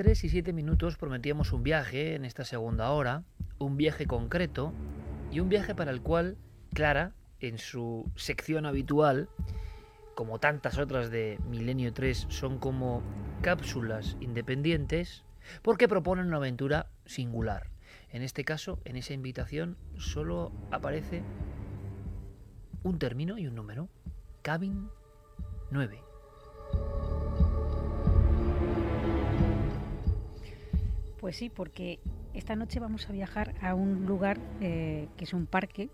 3 y 7 minutos prometíamos un viaje en esta segunda hora, un viaje concreto y un viaje para el cual Clara, en su sección habitual, como tantas otras de Milenio 3, son como cápsulas independientes porque proponen una aventura singular. En este caso, en esa invitación, solo aparece un término y un número. Cabin 9. Pues sí, porque esta noche vamos a viajar a un lugar eh, que es un parque,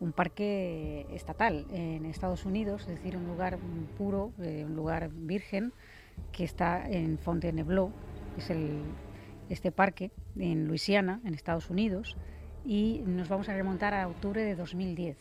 un parque estatal en Estados Unidos, es decir, un lugar puro, eh, un lugar virgen, que está en Fontainebleau, es este parque en Luisiana, en Estados Unidos, y nos vamos a remontar a octubre de 2010.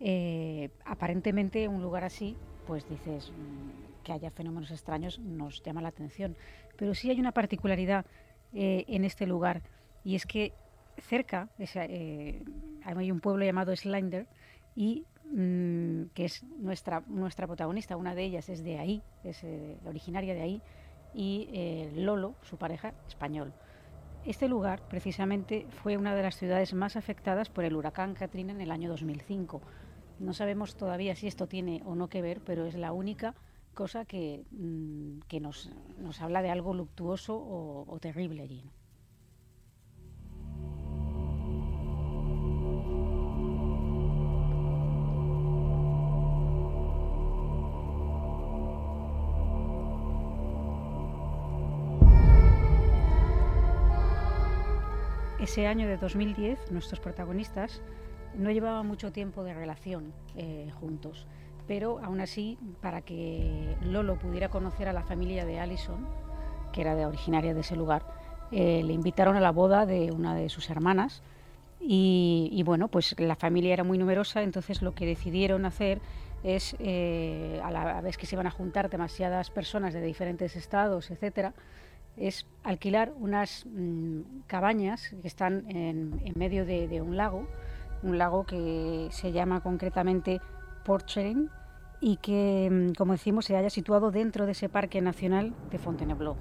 Eh, aparentemente un lugar así, pues dices mm, que haya fenómenos extraños nos llama la atención, pero sí hay una particularidad eh, en este lugar y es que cerca eh, hay un pueblo llamado Slender y mm, que es nuestra nuestra protagonista, una de ellas es de ahí, es originaria de ahí y eh, Lolo, su pareja, español. Este lugar, precisamente, fue una de las ciudades más afectadas por el huracán Katrina en el año 2005. No sabemos todavía si esto tiene o no que ver, pero es la única cosa que, mm, que nos, nos, habla de algo luctuoso o, terrible allí. ese año de 2010 nuestros protagonistas no llevaban mucho tiempo de relación eh, juntos, pero aún así, para que Lolo pudiera conocer a la familia de Allison, que era de originaria de ese lugar, eh, le invitaron a la boda de una de sus hermanas. Y, bueno, pues la familia era muy numerosa, entonces lo que decidieron hacer es, eh, a la vez que se iban a juntar demasiadas personas de diferentes estados, etcétera, es alquilar unas mm, cabañas que están en, medio de, un lago, un lago que se llama concretamente Porchering y que, mm, como decimos, se haya situado dentro de ese Parque Nacional de Fontainebleau.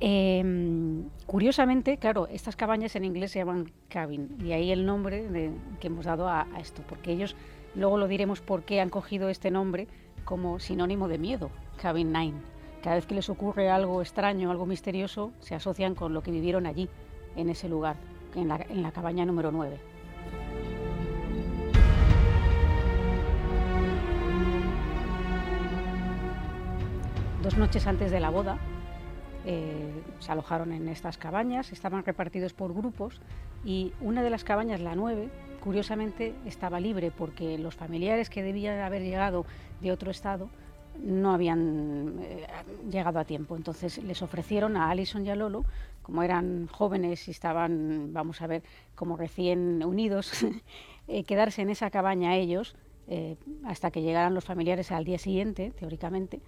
Em, curiosamente, claro, estas cabañas en inglés se llaman cabin y ahí el nombre que hemos dado a, esto, porque ellos, luego lo diremos por qué han cogido este nombre como sinónimo de miedo, Cabin 9 cada vez que les ocurre algo extraño, algo misterioso, se asocian con lo que vivieron allí, en ese lugar, en la, cabaña número 9. Dos noches antes de la boda, eh, se alojaron en estas cabañas, estaban repartidos por grupos y una de las cabañas, la 9, curiosamente estaba libre porque los familiares que debían haber llegado de otro estado no habían eh, llegado a tiempo. Entonces les ofrecieron a Alison y a Lolo, como eran jóvenes y estaban, vamos a ver, como recién unidos, eh, quedarse en esa cabaña ellos hasta que llegaran los familiares al día siguiente, teóricamente.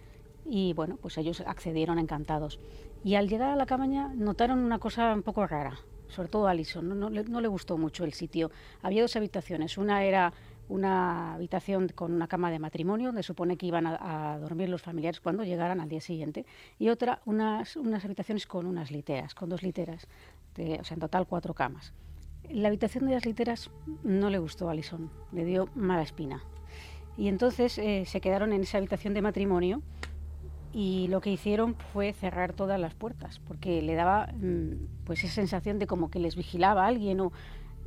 Y bueno, pues ellos accedieron encantados. Y al llegar a la cabaña notaron una cosa un poco rara, sobre todo a Alison, no, no le gustó mucho el sitio. Había dos habitaciones, una era una habitación con una cama de matrimonio, donde supone que iban a, dormir los familiares cuando llegaran al día siguiente, y otra, unas, unas habitaciones con unas literas, con dos literas, o sea, en total cuatro camas. La habitación de las literas no le gustó a Alison, le dio mala espina. Y entonces eh, se quedaron en esa habitación de matrimonio y lo que hicieron fue cerrar todas las puertas, porque le daba mm, pues esa sensación de como que les vigilaba alguien o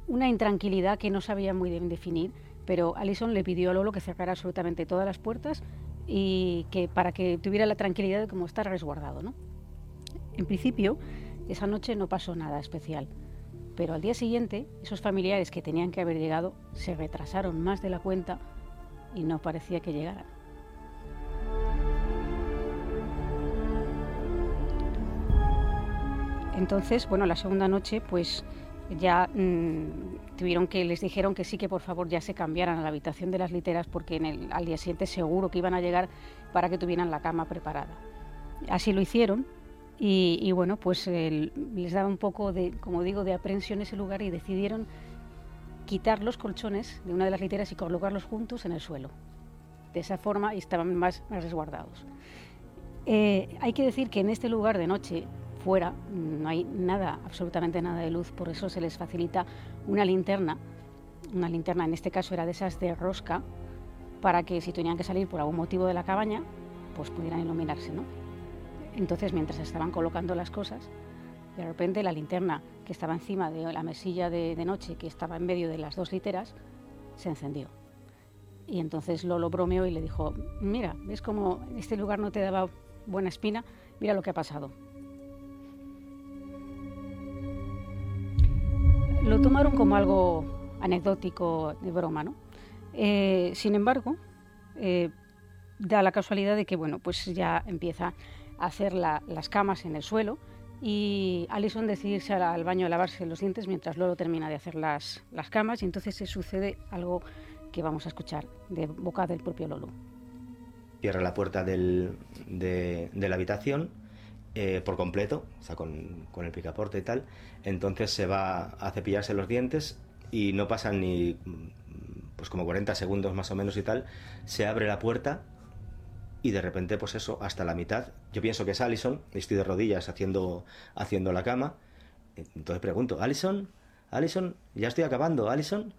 una intranquilidad que no sabía muy bien definir pero Alison le pidió a Lolo que cerrara absolutamente todas las puertas y que para que tuviera la tranquilidad de cómo estar resguardado. ¿no? En principio, esa noche no pasó nada especial, pero al día siguiente, esos familiares que tenían que haber llegado se retrasaron más de la cuenta y no parecía que llegaran. Entonces, bueno, la segunda noche, pues ya mm, tuvieron que les dijeron que sí que por favor ya se cambiaran a la habitación de las literas porque al día siguiente seguro que iban a llegar para que tuvieran la cama preparada. Así lo hicieron y, bueno pues les daba un poco de como digo de aprensión ese lugar y decidieron quitar los colchones de una de las literas y colocarlos juntos en el suelo. De esa forma estaban más, resguardados. Eh, hay que decir que en este lugar de noche no hay nada, absolutamente nada de luz, por eso se les facilita una linterna, una linterna en este caso era de esas de rosca, para que si tenían que salir por algún motivo de la cabaña, pues pudieran iluminarse, ¿no? Entonces, mientras estaban colocando las cosas, de repente la linterna que estaba encima de la mesilla de, de noche, que estaba en medio de las dos literas, se encendió. Y entonces Lolo bromeó y le dijo, mira, ¿ves cómo este lugar no te daba buena espina? Mira lo que ha pasado. Lo tomaron como algo anecdótico de broma, ¿no? Eh, sin embargo, eh, da la casualidad de que, bueno, pues ya empieza a hacer las camas en el suelo y Alison decide irse al baño a lavarse los dientes mientras Lolo termina de hacer las, camas y entonces se sucede algo que vamos a escuchar de boca del propio Lolo. Cierra la puerta de, la habitación eh, por completo, o sea, con, el picaporte y tal. Entonces se va a cepillarse los dientes y no pasan ni pues como 40 segundos más o menos y tal. Se abre la puerta y de repente, pues eso, hasta la mitad. Yo pienso que es Allison, estoy de rodillas haciendo, haciendo la cama. Entonces pregunto, ¿Allison? ¿Allison? Ya estoy acabando, ¿Allison?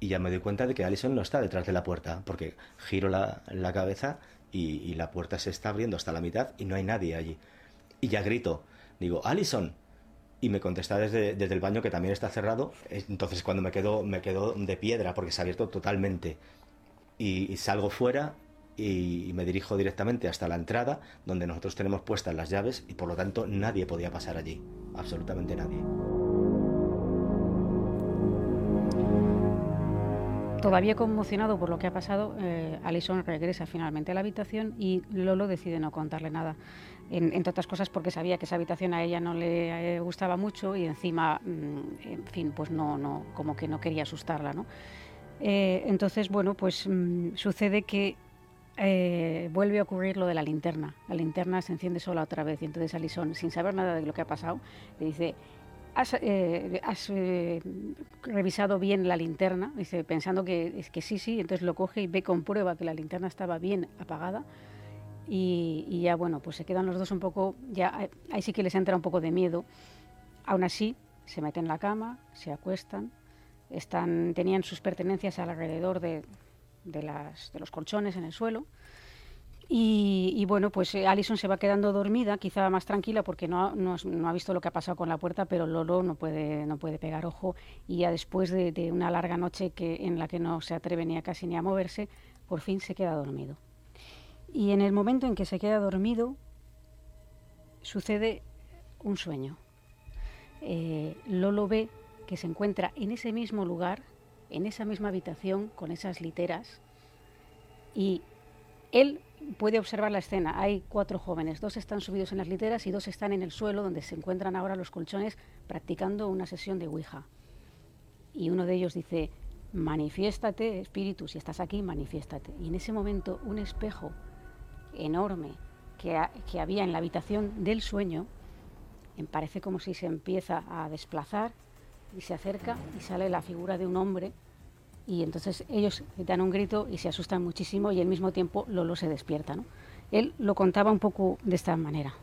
y ya me doy cuenta de que Alison no está detrás de la puerta, porque giro la, cabeza y, la puerta se está abriendo hasta la mitad y no hay nadie allí. Y ya grito, digo, Alison. Y me contesta desde, desde el baño que también está cerrado. Entonces cuando me quedo, me quedo de piedra porque se ha abierto totalmente. Y, salgo fuera y, me dirijo directamente hasta la entrada donde nosotros tenemos puestas las llaves y por lo tanto nadie podía pasar allí. Absolutamente nadie. Todavía conmocionado por lo que ha pasado, eh, Alison regresa finalmente a la habitación y Lolo decide no contarle nada. Entre otras cosas porque sabía que esa habitación a ella no le eh, gustaba mucho y encima, mm, en fin, pues no, no, como que no quería asustarla, ¿no? Eh, entonces, bueno, pues mm, sucede que vuelve a ocurrir lo de la linterna. La linterna se enciende sola otra vez y entonces Alison, sin saber nada de lo que ha pasado, le dice, ¿Has, eh, eh, revisado bien la linterna? Dice, pensando que, es que sí, sí, entonces lo coge y ve, comprueba que la linterna estaba bien apagada. Y, ya, bueno, pues se quedan los dos un poco, ya ahí sí que les entra un poco de miedo. Aún así, se meten en la cama, se acuestan, están, tenían sus pertenencias alrededor de, las, de los colchones en el suelo y, bueno, pues eh, Alison se va quedando dormida, quizá más tranquila porque no, ha visto lo que ha pasado con la puerta, pero Lolo no puede, pegar ojo y ya después de, una larga noche que, en la que no se atreve ni casi ni a moverse, por fin se queda dormido. Y en el momento en que se queda dormido, sucede un sueño. Eh, Lolo ve que se encuentra en ese mismo lugar, en esa misma habitación, con esas literas, y él puede observar la escena. Hay cuatro jóvenes, dos están subidos en las literas y dos están en el suelo donde se encuentran ahora los colchones practicando una sesión de Ouija. Y uno de ellos dice, manifiéstate, espíritu, si estás aquí, manifiéstate. Y en ese momento un espejo enorme que, que había en la habitación del sueño, parece como si se empieza a desplazar y se acerca y sale la figura de un hombre y entonces ellos dan un grito y se asustan muchísimo y al mismo tiempo Lolo se despierta. ¿no? Él lo contaba un poco de esta manera.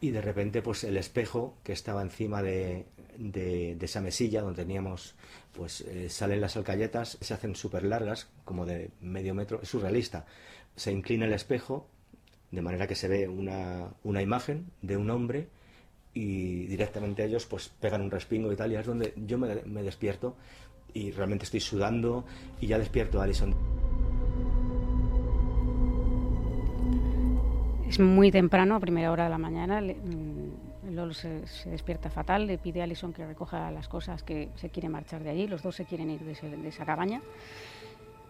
Y de repente pues el espejo que estaba encima de, de, esa mesilla donde teníamos, pues eh, salen las alcayetas, se hacen súper largas, como de medio metro, es surrealista. Se inclina el espejo de manera que se ve una, una imagen de un hombre y directamente ellos pues pegan un respingo y tal y es donde yo me, despierto y realmente estoy sudando y ya despierto a Alison. Es muy temprano, a primera hora de la mañana. Mm, Lolo se, despierta fatal, le pide a Alison que recoja las cosas que se quiere marchar de allí. Los dos se quieren ir de, esa cabaña.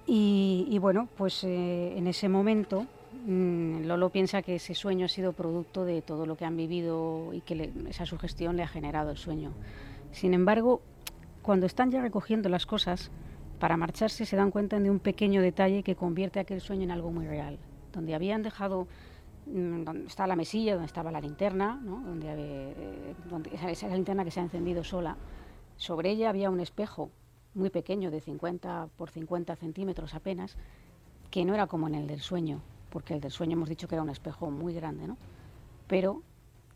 Y, bueno, pues eh, en ese momento mm, Lolo piensa que ese sueño ha sido producto de todo lo que han vivido y que esa sugestión le ha generado el sueño. Sin embargo, cuando están ya recogiendo las cosas, para marcharse se dan cuenta de un pequeño detalle que convierte aquel sueño en algo muy real. Donde habían dejado, mm, donde está la mesilla, donde estaba la linterna, donde, eh, donde esa, linterna que se ha encendido sola, sobre ella había un espejo muy pequeño, de 50 por 50 centímetros apenas, que no era como en el del sueño, porque el del sueño hemos dicho que era un espejo muy grande, ¿no? Pero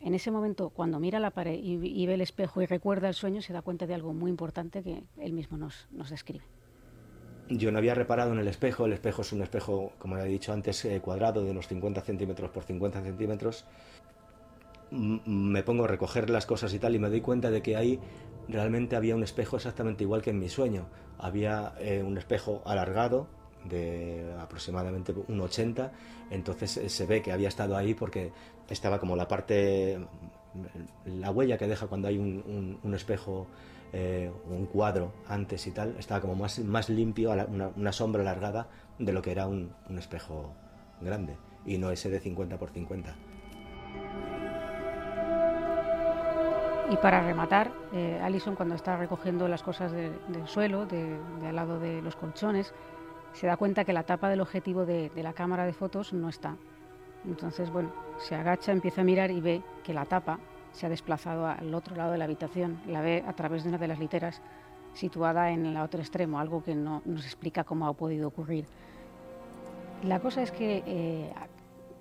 en ese momento, cuando mira la pared y, ve el espejo y recuerda el sueño, se da cuenta de algo muy importante que él mismo nos, nos describe. Yo no había reparado en el espejo, el espejo es un espejo, como he dicho antes, eh, cuadrado de unos 50 centímetros por 50 centímetros. me pongo a recoger las cosas y tal y me doy cuenta de que ahí realmente había un espejo exactamente igual que en mi sueño. Había eh, un espejo alargado de aproximadamente un 80, entonces eh, se ve que había estado ahí porque estaba como la parte, la huella que deja cuando hay un, espejo, eh, un cuadro antes y tal, estaba como más, más limpio, una, sombra alargada de lo que era un, espejo grande y no ese de 50 por 50. Y para rematar, eh, Alison cuando está recogiendo las cosas del suelo, de, al lado de los colchones, se da cuenta que la tapa del objetivo de, la cámara de fotos no está. Entonces, bueno, se agacha, empieza a mirar y ve que la tapa se ha desplazado al otro lado de la habitación. La ve a través de una de las literas situada en el otro extremo, algo que no nos explica cómo ha podido ocurrir. La cosa es que eh,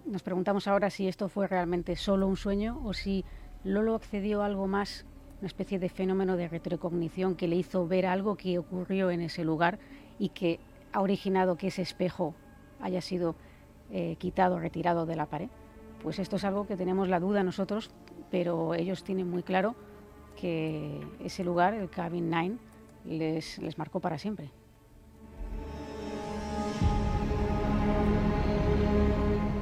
nos preguntamos ahora si esto fue realmente solo un sueño o si Lolo accedió a algo más, una especie de fenómeno de retrocognición que le hizo ver algo que ocurrió en ese lugar y que ha originado que ese espejo haya sido eh, quitado, retirado de la pared. Pues esto es algo que tenemos la duda nosotros, pero ellos tienen muy claro que ese lugar, el Cabin 9, les, les marcó para siempre.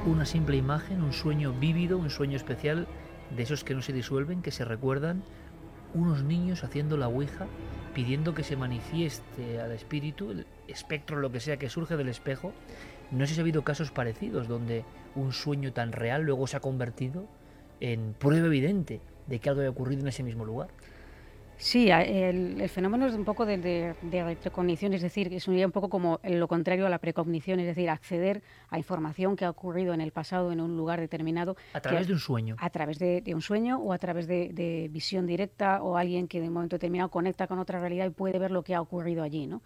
Una simple imagen, un sueño vívido, un sueño especial, de esos que no se disuelven, que se recuerdan, unos niños haciendo la ouija, pidiendo que se manifieste al espíritu, el espectro, lo que sea que surge del espejo, no sé si ha habido casos parecidos donde un sueño tan real luego se ha convertido en prueba evidente de que algo ha ocurrido en ese mismo lugar. Sí, el, fenómeno es un poco de, de, recognición, es decir, es un poco como lo contrario a la precognición, es decir, acceder a información que ha ocurrido en el pasado en un lugar determinado. A través de un sueño. A través de, un sueño o a través de, visión directa o alguien que de un momento determinado conecta con otra realidad y puede ver lo que ha ocurrido allí, ¿no?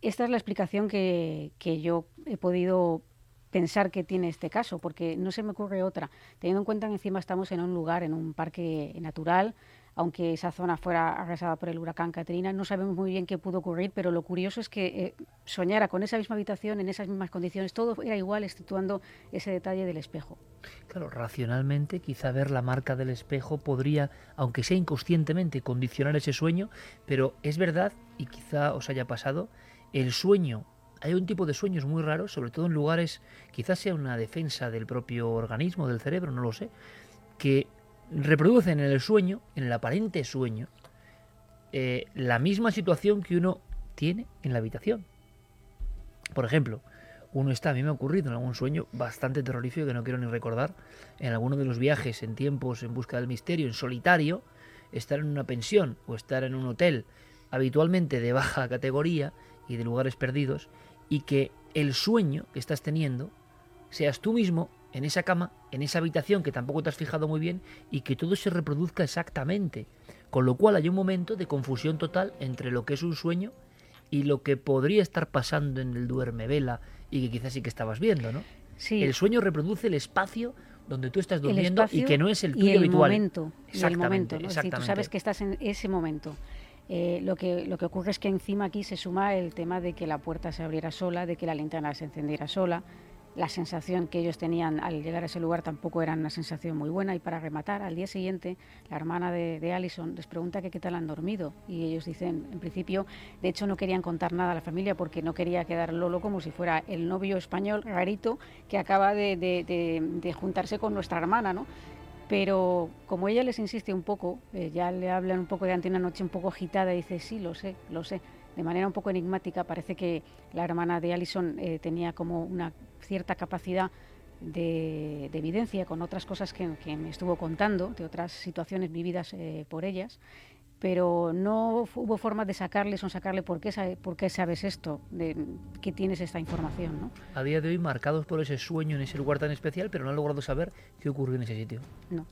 Esta es la explicación que, yo he podido pensar que tiene este caso, porque no se me ocurre otra, teniendo en cuenta que encima estamos en un lugar, en un parque natural, aunque esa zona fuera arrasada por el huracán Katrina, no sabemos muy bien qué pudo ocurrir, pero lo curioso es que eh, soñara con esa misma habitación, en esas mismas condiciones, todo era igual, exceptuando ese detalle del espejo. Claro, racionalmente, quizá ver la marca del espejo podría, aunque sea inconscientemente, condicionar ese sueño, pero es verdad, y quizá os haya pasado, el sueño, hay un tipo de sueños muy raros, sobre todo en lugares, quizás sea una defensa del propio organismo, del cerebro, no lo sé, que reproducen en el sueño, en el aparente sueño, eh, la misma situación que uno tiene en la habitación. Por ejemplo, uno está, a mí me ha ocurrido en algún sueño bastante terrorífico que no quiero ni recordar, en alguno de los viajes en tiempos en busca del misterio, en solitario, estar en una pensión o estar en un hotel habitualmente de baja categoría y de lugares perdidos, y que el sueño que estás teniendo seas tú mismo en esa cama, en esa habitación que tampoco te has fijado muy bien, y que todo se reproduzca exactamente. Con lo cual hay un momento de confusión total entre lo que es un sueño y lo que podría estar pasando en el duerme vela y que quizás sí que estabas viendo, ¿no? Sí. El sueño reproduce el espacio donde tú estás durmiendo y que no es el tuyo y el habitual. Momento, exactamente, el momento, tú sabes que estás en ese momento. Eh, lo, que, lo que ocurre es que encima aquí se suma el tema de que la puerta se abriera sola, de que la linterna se encendiera sola. La sensación que ellos tenían al llegar a ese lugar tampoco era una sensación muy buena. Y para rematar, al día siguiente, la hermana de, de Allison les pregunta que qué tal han dormido. Y ellos dicen, en principio, de hecho no querían contar nada a la familia porque no quería quedar Lolo como si fuera el novio español rarito que acaba de, de juntarse con nuestra hermana, ¿no? Pero como ella les insiste un poco, eh, ya le hablan un poco de ante una noche un poco agitada, y dice, sí, lo sé, lo sé. De manera un poco enigmática, parece que la hermana de Allison eh, tenía como una cierta capacidad de, evidencia con otras cosas que, me estuvo contando, de otras situaciones vividas eh, por ellas pero no hubo forma de sacarles o sacarle por qué, por qué sabes esto, de que tienes esta información. ¿no? A día de hoy marcados por ese sueño en ese lugar tan especial, pero no han logrado saber qué ocurrió en ese sitio. No.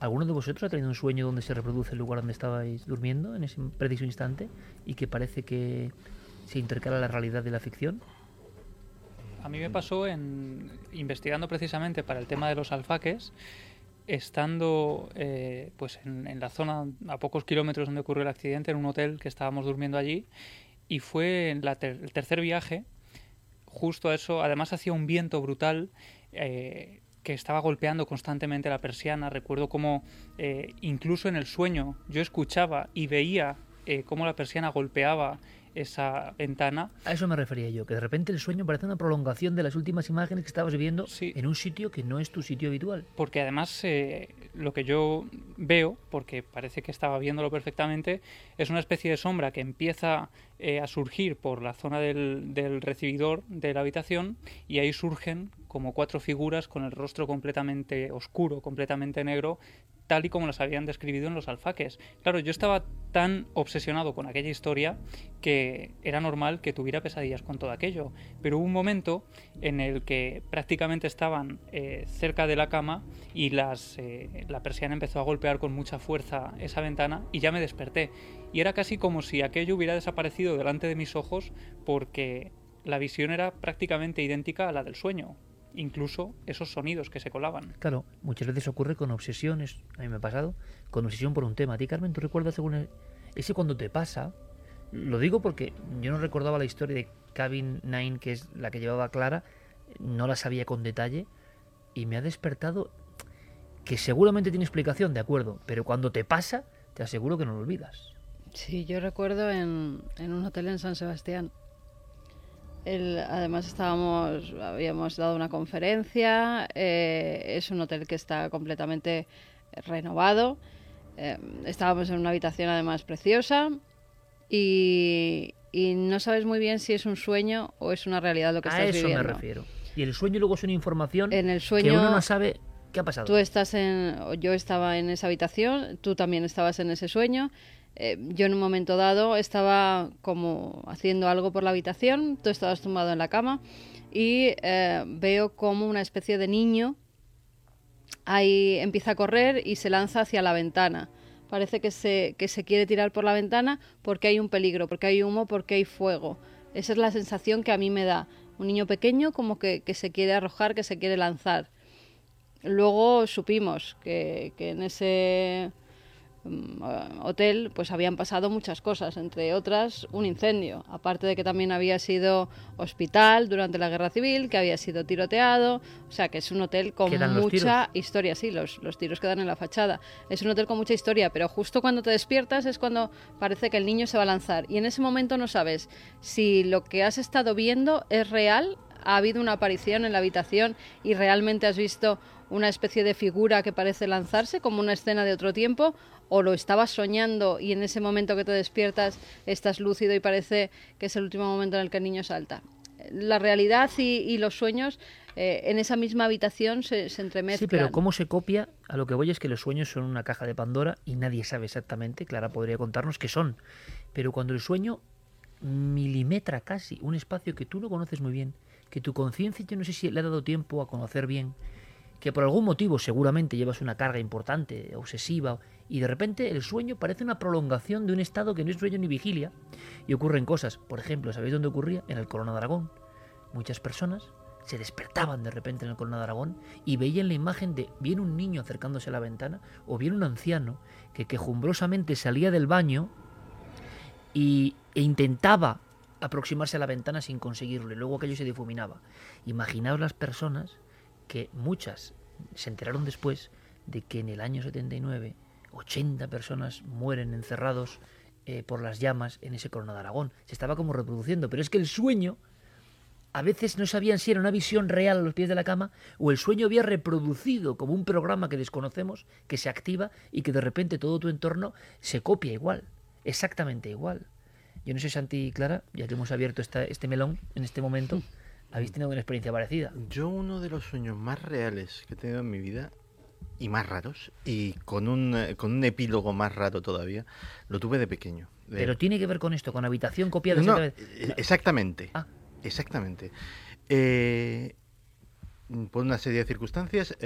¿Alguno de vosotros ha tenido un sueño donde se reproduce el lugar donde estabais durmiendo en ese preciso instante y que parece que se intercala la realidad de la ficción? A mí me pasó en investigando precisamente para el tema de los alfaques estando eh, pues en, la zona a pocos kilómetros donde ocurrió el accidente, en un hotel que estábamos durmiendo allí, y fue en el tercer viaje, justo a eso, además hacía un viento brutal. Eh, que estaba golpeando constantemente la persiana. Recuerdo cómo eh, incluso en el sueño yo escuchaba y veía cómo la persiana golpeaba esa ventana. A eso me refería yo, que de repente el sueño parece una prolongación de las últimas imágenes que estabas viendo en un sitio que no es tu sitio habitual. Porque además eh, lo que yo veo, porque parece que estaba viéndolo perfectamente, es una especie de sombra que empieza eh, a surgir por la zona del, del recibidor de la habitación y ahí surgen como cuatro figuras con el rostro completamente oscuro, completamente negro, tal y como las habían describido en los alfaques. Claro, yo estaba tan obsesionado con aquella historia que era normal que tuviera pesadillas con todo aquello. Pero hubo un momento en el que prácticamente estaban eh, cerca de la cama y las, eh, la persiana empezó a golpear con mucha fuerza esa ventana y ya me desperté. Y era casi como si aquello hubiera desaparecido delante de mis ojos porque la visión era prácticamente idéntica a la del sueño incluso esos sonidos que se colaban. Claro, muchas veces ocurre con obsesiones, a mí me ha pasado, con obsesión por un tema. ¿A ti, Carmen, tú recuerdas según ese cuando te pasa? Lo digo porque yo no recordaba la historia de Cabin Nine, que es la que llevaba Clara, no la sabía con detalle, y me ha despertado que seguramente tiene explicación, de acuerdo, pero cuando te pasa, te aseguro que no lo olvidas. Sí, yo recuerdo en, en un hotel en San Sebastián además estábamos, habíamos dado una conferencia, eh, es un hotel que está completamente renovado, eh, estábamos en una habitación además preciosa y, no sabes muy bien si es un sueño o es una realidad lo que estás viviendo. A eso me refiero. Y el sueño luego es una información en el sueño, que uno no sabe qué ha pasado. Tú estás en, yo estaba en esa habitación, tú también estabas en ese sueño eh, yo en un momento dado estaba como haciendo algo por la habitación, tú estabas tumbado en la cama y eh, veo como una especie de niño ahí empieza a correr y se lanza hacia la ventana. Parece que se, que se quiere tirar por la ventana porque hay un peligro, porque hay humo, porque hay fuego. Esa es la sensación que a mí me da. Un niño pequeño como que, que se quiere arrojar, que se quiere lanzar. Luego supimos que, que en ese hotel pues habían pasado muchas cosas, entre otras un incendio, aparte de que también había sido hospital durante la guerra civil, que había sido tiroteado, o sea que es un hotel con mucha historia, sí, los, los tiros quedan en la fachada, es un hotel con mucha historia, pero justo cuando te despiertas es cuando parece que el niño se va a lanzar. Y en ese momento no sabes si lo que has estado viendo es real, ha habido una aparición en la habitación y realmente has visto una especie de figura que parece lanzarse como una escena de otro tiempo o lo estabas soñando y en ese momento que te despiertas estás lúcido y parece que es el último momento en el que el niño salta. La realidad y, los sueños eh, en esa misma habitación se, entremezclan. Sí, pero ¿cómo se copia? A lo que voy es que los sueños son una caja de Pandora y nadie sabe exactamente, Clara podría contarnos qué son. Pero cuando el sueño milimetra casi un espacio que tú no conoces muy bien, que tu conciencia yo no sé si le ha dado tiempo a conocer bien, que por algún motivo seguramente llevas una carga importante, obsesiva, y de repente el sueño parece una prolongación de un estado que no es sueño ni vigilia, y ocurren cosas. Por ejemplo, ¿sabéis dónde ocurría? En el Corona de Aragón. Muchas personas se despertaban de repente en el Corona de Aragón y veían la imagen de bien un niño acercándose a la ventana o bien un anciano que quejumbrosamente salía del baño y, e intentaba aproximarse a la ventana sin conseguirlo y luego aquello se difuminaba. Imaginaos las personas que muchas se enteraron después de que en el año 79 80 personas mueren encerrados eh, por las llamas en ese corona de Aragón. Se estaba como reproduciendo, pero es que el sueño a veces no sabían si era una visión real a los pies de la cama o el sueño había reproducido como un programa que desconocemos, que se activa y que de repente todo tu entorno se copia igual, exactamente igual. Yo no sé, Santi y Clara, ya que hemos abierto este melón en este momento, ¿Habéis tenido una experiencia parecida? Yo uno de los sueños más reales que he tenido en mi vida y más raros y con un, eh, con un epílogo más raro todavía, lo tuve de pequeño. Pero tiene que ver con esto, con habitación copiada. No, eh, exactamente. Ah. Exactamente. Eh, por una serie de circunstancias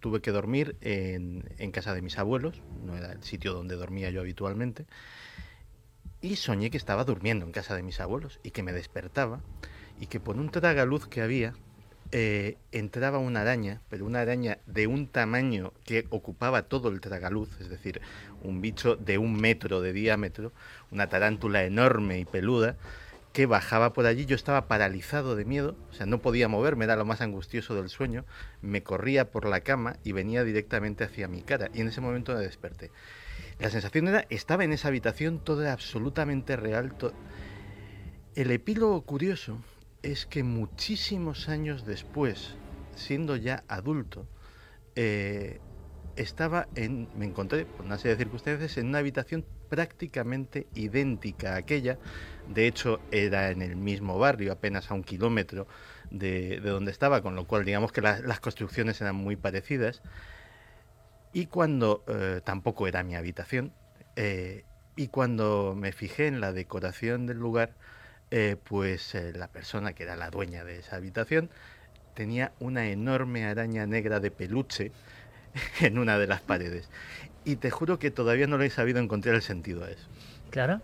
tuve que dormir en, en, casa de mis abuelos, no era el sitio donde dormía yo habitualmente, y soñé que estaba durmiendo en casa de mis abuelos y que me despertaba y que por un tragaluz que había eh, entraba una araña, pero una araña de un tamaño que ocupaba todo el tragaluz, es decir, un bicho de un metro de diámetro, una tarántula enorme y peluda, que bajaba por allí. Yo estaba paralizado de miedo, o sea, no podía moverme, era lo más angustioso del sueño. Me corría por la cama y venía directamente hacia mi cara. Y en ese momento me desperté. La sensación era, estaba en esa habitación, todo era absolutamente real. El epílogo curioso es que muchísimos años después, siendo ya adulto, eh, estaba en, me encontré, por una serie de circunstancias, en una habitación prácticamente idéntica a aquella. De hecho, era en el mismo barrio, apenas a un kilómetro de, donde estaba, con lo cual digamos que las construcciones eran muy parecidas. Y cuando eh, tampoco era mi habitación, eh, y cuando me fijé en la decoración del lugar, eh, pues la persona que era la dueña de esa habitación tenía una enorme araña negra de peluche en una de las paredes. Y te juro que todavía no le he sabido encontrar el sentido a eso. ¿Clara?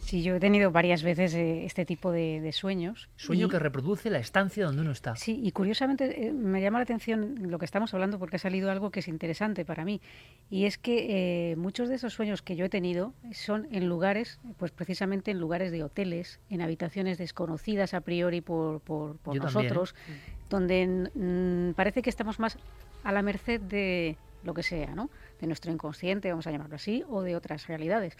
Sí, yo he tenido varias veces eh, este tipo de, sueños. Sueño que reproduce la estancia donde uno está. Sí, y curiosamente eh, me llama la atención lo que estamos hablando porque ha salido algo que es interesante para mí. Y es que eh, muchos de esos sueños que yo he tenido son en lugares, pues precisamente en lugares de hoteles, en habitaciones desconocidas a priori por, por, nosotros, donde mm, parece que estamos más a la merced de lo que sea, ¿no? De nuestro inconsciente, vamos a llamarlo así, o de otras realidades.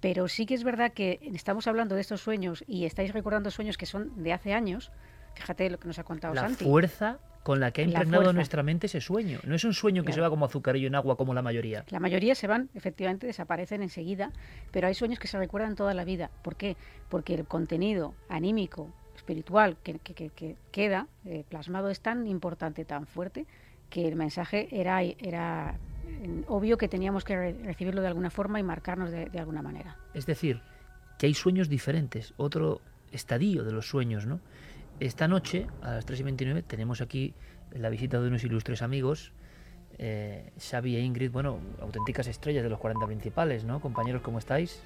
Pero sí que es verdad que estamos hablando de estos sueños y estáis recordando sueños que son de hace años. Fíjate lo que nos ha contado la Santi. La fuerza con la que ha impregnado nuestra mente ese sueño. No es un sueño que se va como azucarillo en agua como la mayoría. La mayoría se van, efectivamente, desaparecen enseguida, pero hay sueños que se recuerdan toda la vida. ¿Por qué? Porque el contenido anímico, espiritual que, queda eh, plasmado es tan importante, tan fuerte, que el mensaje era, era obvio que teníamos que recibirlo de alguna forma y marcarnos de, alguna manera. Es decir, que hay sueños diferentes, otro estadio de los sueños, ¿no? Esta noche, a las 3 y 29, tenemos aquí la visita de unos ilustres amigos, eh, Xavi e Ingrid, bueno, auténticas estrellas de los 40 principales, ¿no? Compañeros, ¿cómo estáis?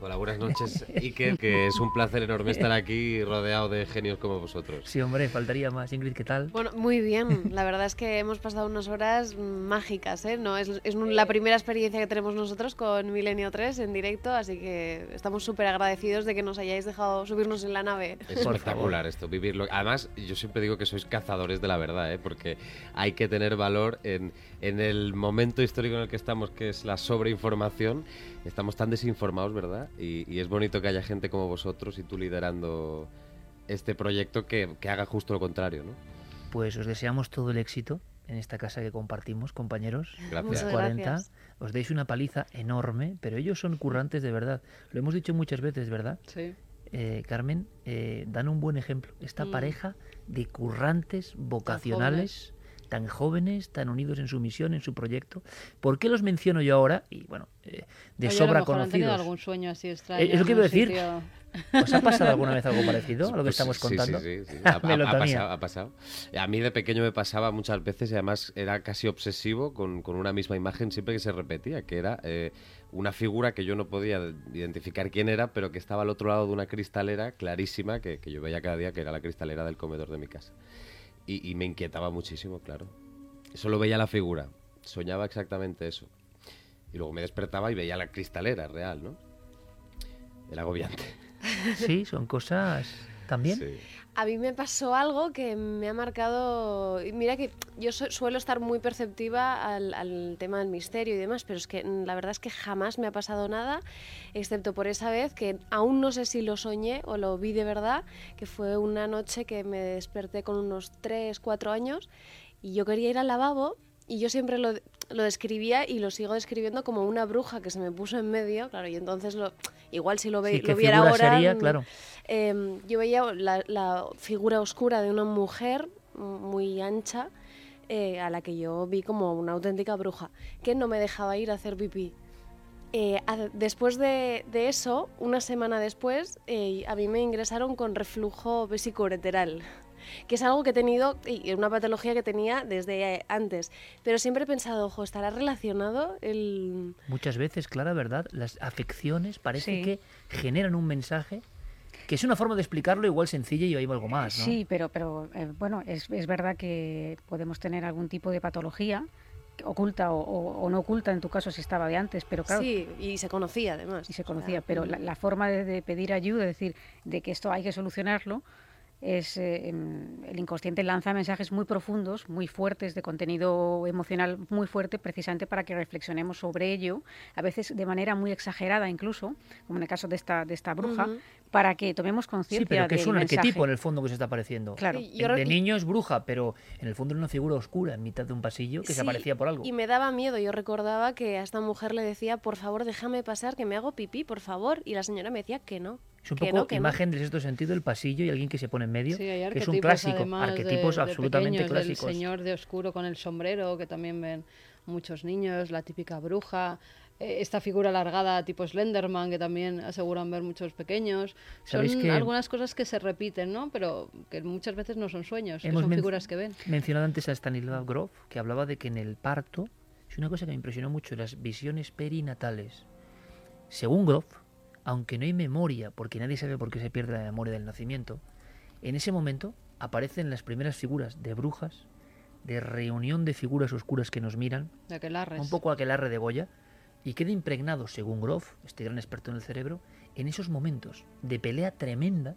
Hola, buenas noches, Iker, que es un placer enorme estar aquí rodeado de genios como vosotros. Sí, hombre, faltaría más. Ingrid, ¿qué tal? Bueno, muy bien. La verdad es que hemos pasado unas horas mágicas, ¿eh? No, es, es la primera experiencia que tenemos nosotros con Milenio 3 en directo, así que estamos súper agradecidos de que nos hayáis dejado subirnos en la nave. Es espectacular esto, vivirlo. Además, yo siempre digo que sois cazadores de la verdad, ¿eh? Porque hay que tener valor en, en el momento histórico en el que estamos, que es la sobreinformación estamos tan desinformados, ¿verdad? Y, es bonito que haya gente como vosotros y tú liderando este proyecto que, haga justo lo contrario, ¿no? Pues os deseamos todo el éxito en esta casa que compartimos, compañeros. Gracias. 40. Os deis una paliza enorme, pero ellos son currantes de verdad. Lo hemos dicho muchas veces, ¿verdad? Sí. Eh, Carmen, eh, dan un buen ejemplo. Esta mm. pareja de currantes vocacionales tan jóvenes, tan unidos en su misión, en su proyecto. ¿Por qué los menciono yo ahora? Y bueno, eh, de sobra conocidos. algún sueño así extraño. Eh, es lo que iba a decir. ¿Os ha pasado alguna vez algo parecido a lo que pues estamos contando? Sí, sí, sí. Ha, pasado, ha, pasado, A mí de pequeño me pasaba muchas veces y además era casi obsesivo con, con una misma imagen siempre que se repetía, que era eh, una figura que yo no podía identificar quién era, pero que estaba al otro lado de una cristalera clarísima que, que yo veía cada día que era la cristalera del comedor de mi casa y, me inquietaba muchísimo, claro. Solo veía la figura, soñaba exactamente eso. Y luego me despertaba y veía la cristalera real, ¿no? El agobiante. Sí, son cosas también. A mí me pasó algo que me ha marcado. Mira que yo suelo estar muy perceptiva al, tema del misterio y demás, pero es que la verdad es que jamás me ha pasado nada, excepto por esa vez que aún no sé si lo soñé o lo vi de verdad, que fue una noche que me desperté con unos 3, 4 años y yo quería ir al lavabo y yo siempre lo, lo describía y lo sigo describiendo como una bruja que se me puso en medio, claro, y entonces lo, igual si lo, ve, lo viera ahora, sería, mm, claro. Em, yo veía la, figura oscura de una mujer muy ancha eh, a la que yo vi como una auténtica bruja, que no me dejaba ir a hacer pipí. Eh, después de, de, eso, una semana después, eh, a mí me ingresaron con reflujo vesicoureteral que es algo que he tenido, y una patología que tenía desde eh, antes. Pero siempre he pensado, ojo, ¿estará relacionado el...? Muchas veces, Clara, ¿verdad? Las afecciones parece que generan un mensaje Que es una forma de explicarlo igual sencilla y hay algo más, ¿no? Sí, pero, pero eh, bueno, es, es verdad que podemos tener algún tipo de patología oculta o, no oculta, en tu caso si estaba de antes, pero claro. Sí, y se conocía además. Y se conocía, pero la, forma de, de, pedir ayuda, es decir, de que esto hay que solucionarlo, es eh, em, el inconsciente lanza mensajes muy profundos, muy fuertes, de contenido emocional muy fuerte, precisamente para que reflexionemos sobre ello, a veces de manera muy exagerada incluso, como en el caso de esta, de esta bruja, para que tomemos conciencia. Sí, pero que es un arquetipo en el fondo que se está apareciendo. Claro. de niño es bruja, pero en el fondo es una figura oscura en mitad de un pasillo que se aparecía por algo. Y me daba miedo. Yo recordaba que a esta mujer le decía, por favor, déjame pasar, que me hago pipí, por favor. Y la señora me decía que no. Es un poco imagen de cierto sentido el pasillo y alguien que se pone en medio, que es un clásico, arquetipos absolutamente clásicos. El señor de oscuro con el sombrero, que también ven muchos niños, la típica bruja, eh, esta figura alargada tipo Slenderman, que también aseguran ver muchos pequeños. Son algunas cosas que se repiten, ¿no? Pero que muchas veces no son sueños, son figuras que ven. mencionado antes a Stanislav Grof, que hablaba de que en el parto, es una cosa que me impresionó mucho, las visiones perinatales. Según Grof, aunque no hay memoria, porque nadie sabe por qué se pierde la memoria del nacimiento, en ese momento aparecen las primeras figuras de brujas, de reunión de figuras oscuras que nos miran, un poco aquelarre de Goya, y queda impregnado, según Groff, este gran experto en el cerebro, en esos momentos de pelea tremenda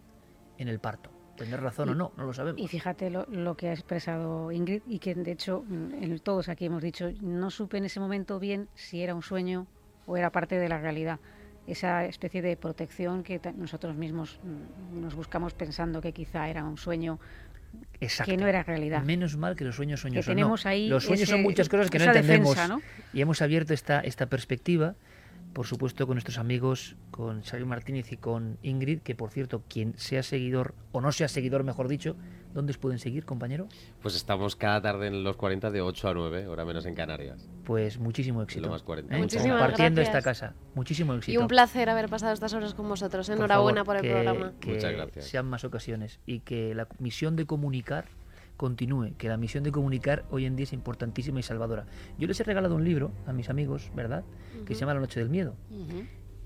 en el parto. Tener razón o no, no lo sabemos. Y fíjate lo, que ha expresado Ingrid y que de hecho mm, todos aquí hemos dicho, no supe en ese momento bien si era un sueño o era parte de la realidad. Esa especie de protección que nosotros mismos mm, nos buscamos pensando que quizá era un sueño que no era realidad. Menos mal que los sueños sueños que tenemos ahí Los sueños son muchas cosas que no entendemos. Y hemos abierto esta, esta perspectiva, por supuesto, con nuestros amigos, con Xavier Martínez y con Ingrid, que por cierto, quien sea seguidor, o no sea seguidor, mejor dicho, ¿dónde os pueden seguir, compañero? Pues estamos cada tarde en los 40 de 8 a 9, hora menos en Canarias. Pues muchísimo éxito. Lo más 40. ¿Eh? Compartiendo esta casa. Muchísimo éxito. Y un placer haber pasado estas horas con vosotros. Enhorabuena por, el programa. Muchas gracias. Sean más ocasiones y que la misión de comunicar continúe, que la misión de comunicar hoy en día es importantísima y salvadora. Yo les he regalado un libro a mis amigos, ¿verdad? Que se llama La Noche del Miedo.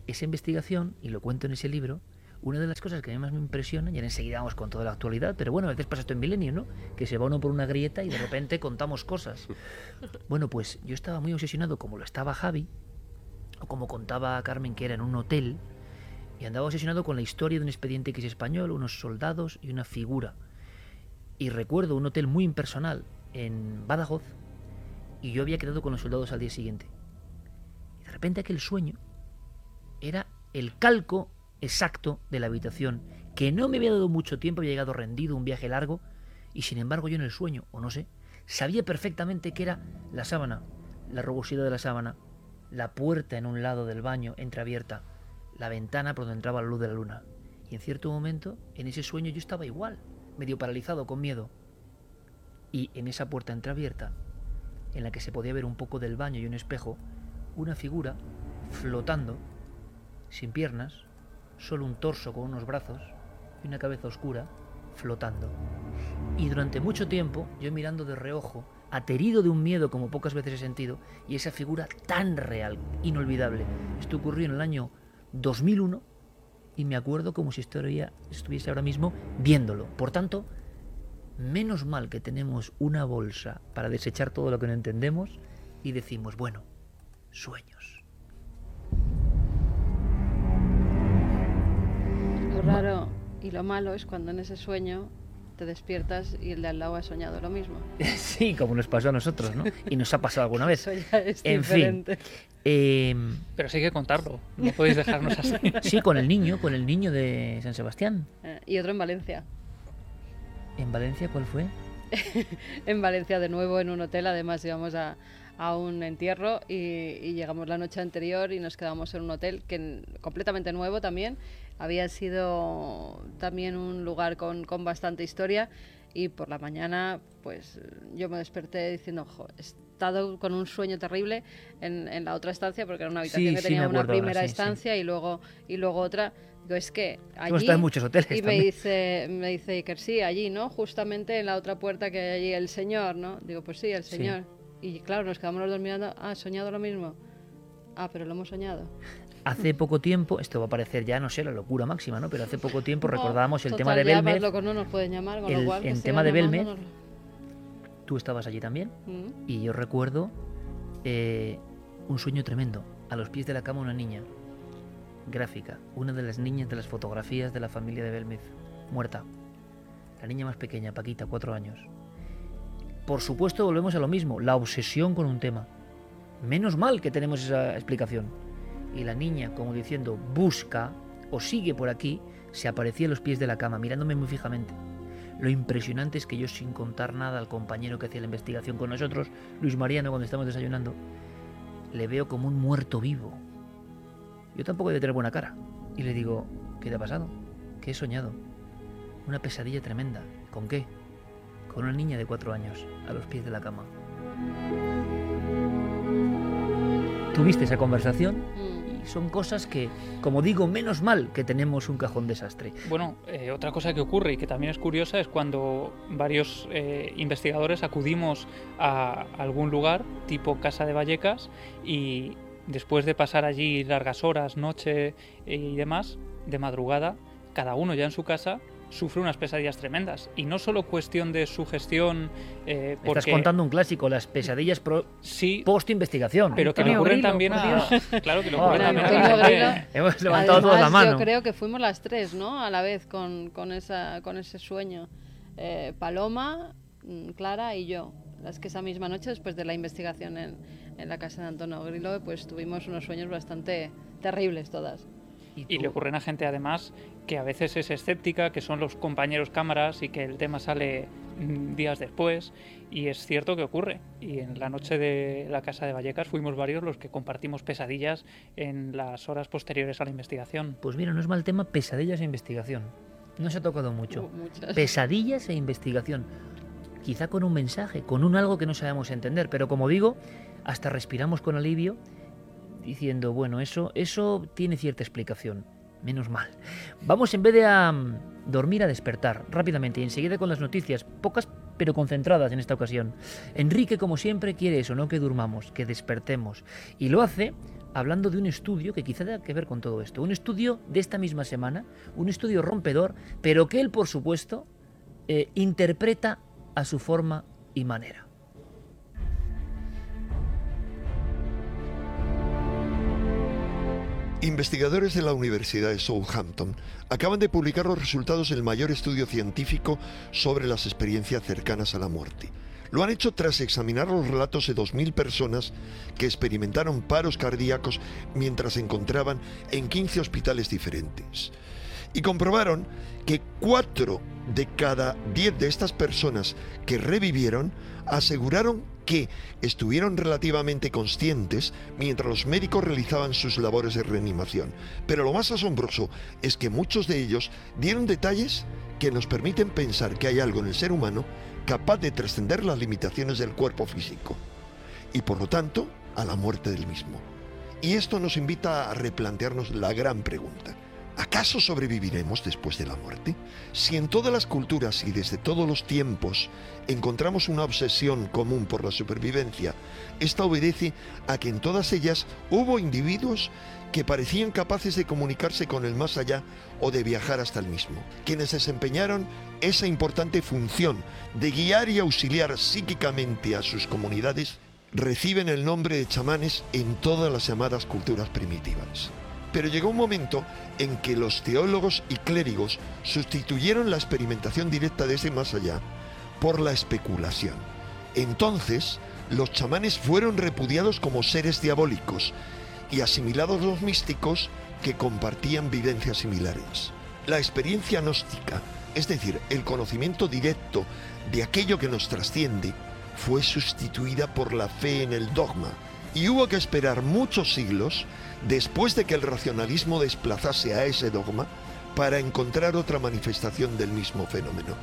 Esa investigación, y lo cuento en ese libro, una de las cosas que a mí más me impresiona, y enseguida vamos con toda la actualidad, pero bueno, a veces pasa esto en Milenio, ¿no? Que se va uno por una grieta y de repente contamos cosas. Bueno, pues yo estaba muy obsesionado, como lo estaba Javi, o como contaba Carmen, que era en un hotel, y andaba obsesionado con la historia de un expediente X español, unos soldados y una figura y recuerdo un hotel muy impersonal en Badajoz y yo había quedado con los soldados al día siguiente. Y de repente aquel sueño era el calco exacto de la habitación, que no me había dado mucho tiempo, había llegado rendido, un viaje largo, y sin embargo yo en el sueño, o no sé, sabía perfectamente que era la sábana, la rugosidad de la sábana, la puerta en un lado del baño entreabierta, la ventana por donde entraba la luz de la luna. Y en cierto momento, en ese sueño yo estaba igual medio paralizado con miedo. Y en esa puerta entreabierta, en la que se podía ver un poco del baño y un espejo, una figura flotando, sin piernas, solo un torso con unos brazos y una cabeza oscura, flotando. Y durante mucho tiempo, yo mirando de reojo, aterido de un miedo como pocas veces he sentido, y esa figura tan real, inolvidable. Esto ocurrió en el año 2001 y me acuerdo como si estuviese ahora mismo viéndolo. Por tanto, menos mal que tenemos una bolsa para desechar todo lo que no entendemos y decimos, bueno, sueños. Raro y lo malo es cuando en ese sueño te despiertas y el de al lado ha soñado lo mismo. Sí, como nos pasó a nosotros, ¿no? Y nos ha pasado alguna vez. Eso ya es en diferente. fin. Em, Pero sí hay que contarlo, no podéis dejarnos así. sí, con el niño, con el niño de San Sebastián. Eh, y otro en Valencia. ¿En Valencia cuál fue? en Valencia de nuevo en un hotel, además íbamos a, a un entierro y, y, llegamos la noche anterior y nos quedamos en un hotel que completamente nuevo también había sido también un lugar con, con bastante historia y por la mañana pues yo me desperté diciendo, he estado con un sueño terrible en, en, la otra estancia porque era una habitación que tenía una primera estancia y luego y luego otra. Digo, es que allí... en muchos hoteles Y me dice, me dice Iker, sí, allí, ¿no? Justamente en la otra puerta que hay allí el señor, ¿no? Digo, pues sí, el señor. Y claro, nos quedamos los dos mirando, ah, soñado lo mismo. Ah, pero lo hemos soñado. Hace poco tiempo, esto va a parecer ya, no sé, la locura máxima, ¿no? Pero hace poco tiempo recordábamos el tema de Belmer. Loco no nos pueden llamar, con el, lo cual, el tema de Belmer, tú estabas allí también, mm. y yo recuerdo eh, un sueño tremendo. A los pies de la cama una niña, gráfica, una de las niñas de las fotografías de la familia de Belmez, muerta. La niña más pequeña, Paquita, cuatro años. Por supuesto, volvemos a lo mismo, la obsesión con un tema. Menos mal que tenemos esa explicación. Y la niña, como diciendo, busca o sigue por aquí, se aparecía a los pies de la cama, mirándome muy fijamente. Lo impresionante es que yo, sin contar nada al compañero que hacía la investigación con nosotros, Luis Mariano, cuando estamos desayunando, le veo como un muerto vivo. Yo tampoco he de tener buena cara. Y le digo, ¿qué te ha pasado? ¿Qué he soñado? Una pesadilla tremenda. ¿Con qué? Con una niña de cuatro años, a los pies de la cama. ¿Tuviste esa conversación? Mm. Y son cosas que, como digo, menos mal que tenemos un cajón desastre. Bueno, eh, otra cosa que ocurre y que también es curiosa es cuando varios eh, investigadores acudimos a algún lugar, tipo Casa de Vallecas, y después de pasar allí largas horas, noche y demás, de madrugada, cada uno ya en su casa sufre unas pesadillas tremendas. Y no solo cuestión de su gestión. Eh, Estás contando un clásico, las pesadillas pro... sí, post-investigación. Pero que le ocurren también a. Claro que le ocurren también a. Hemos levantado toda la mano. Yo creo que fuimos las tres, ¿no? A la vez con, con, esa, con ese sueño. Eh, Paloma, mm, Clara y yo. Las que esa misma noche, después de la investigación en, en la casa de Antonio Grillo, pues tuvimos unos sueños bastante terribles todas. Y, le ocurren a gente además que a veces es escéptica, que son los compañeros cámaras y que el tema sale mm, días después. Y es cierto que ocurre. Y en la noche de la casa de Vallecas fuimos varios los que compartimos pesadillas en las horas posteriores a la investigación. Pues mira, no es mal tema pesadillas e investigación. No se ha tocado mucho. pesadillas e investigación. Quizá con un mensaje, con un algo que no sabemos entender. Pero como digo, hasta respiramos con alivio diciendo, bueno, eso, eso tiene cierta explicación. Menos mal. Vamos en vez de a mm, dormir a despertar rápidamente y enseguida con las noticias, pocas pero concentradas en esta ocasión. Enrique, como siempre, quiere eso, no que durmamos, que despertemos. Y lo hace hablando de un estudio que quizá tenga que ver con todo esto. Un estudio de esta misma semana, un estudio rompedor, pero que él, por supuesto, eh, interpreta a su forma y manera. Investigadores de la Universidad de Southampton acaban de publicar los resultados del mayor estudio científico sobre las experiencias cercanas a la muerte. Lo han hecho tras examinar los relatos de 2.000 personas que experimentaron paros cardíacos mientras se encontraban en 15 hospitales diferentes. Y comprobaron que 4 de cada 10 de estas personas que revivieron aseguraron que estuvieron relativamente conscientes mientras los médicos realizaban sus labores de reanimación. Pero lo más asombroso es que muchos de ellos dieron detalles que nos permiten pensar que hay algo en el ser humano capaz de trascender las limitaciones del cuerpo físico y por lo tanto a la muerte del mismo. Y esto nos invita a replantearnos la gran pregunta. ¿Acaso sobreviviremos después de la muerte? Si en todas las culturas y desde todos los tiempos encontramos una obsesión común por la supervivencia, esta obedece a que en todas ellas hubo individuos que parecían capaces de comunicarse con el más allá o de viajar hasta el mismo, quienes desempeñaron esa importante función de guiar y auxiliar psíquicamente a sus comunidades, reciben el nombre de chamanes en todas las llamadas culturas primitivas. Pero llegó un momento en que los teólogos y clérigos sustituyeron la experimentación directa de ese más allá por la especulación. Entonces, los chamanes fueron repudiados como seres diabólicos y asimilados los místicos que compartían vivencias similares. La experiencia gnóstica, es decir, el conocimiento directo de aquello que nos trasciende, fue sustituida por la fe en el dogma y hubo que esperar muchos siglos después de que el racionalismo desplazase a ese dogma para encontrar otra manifestación del mismo fenómeno.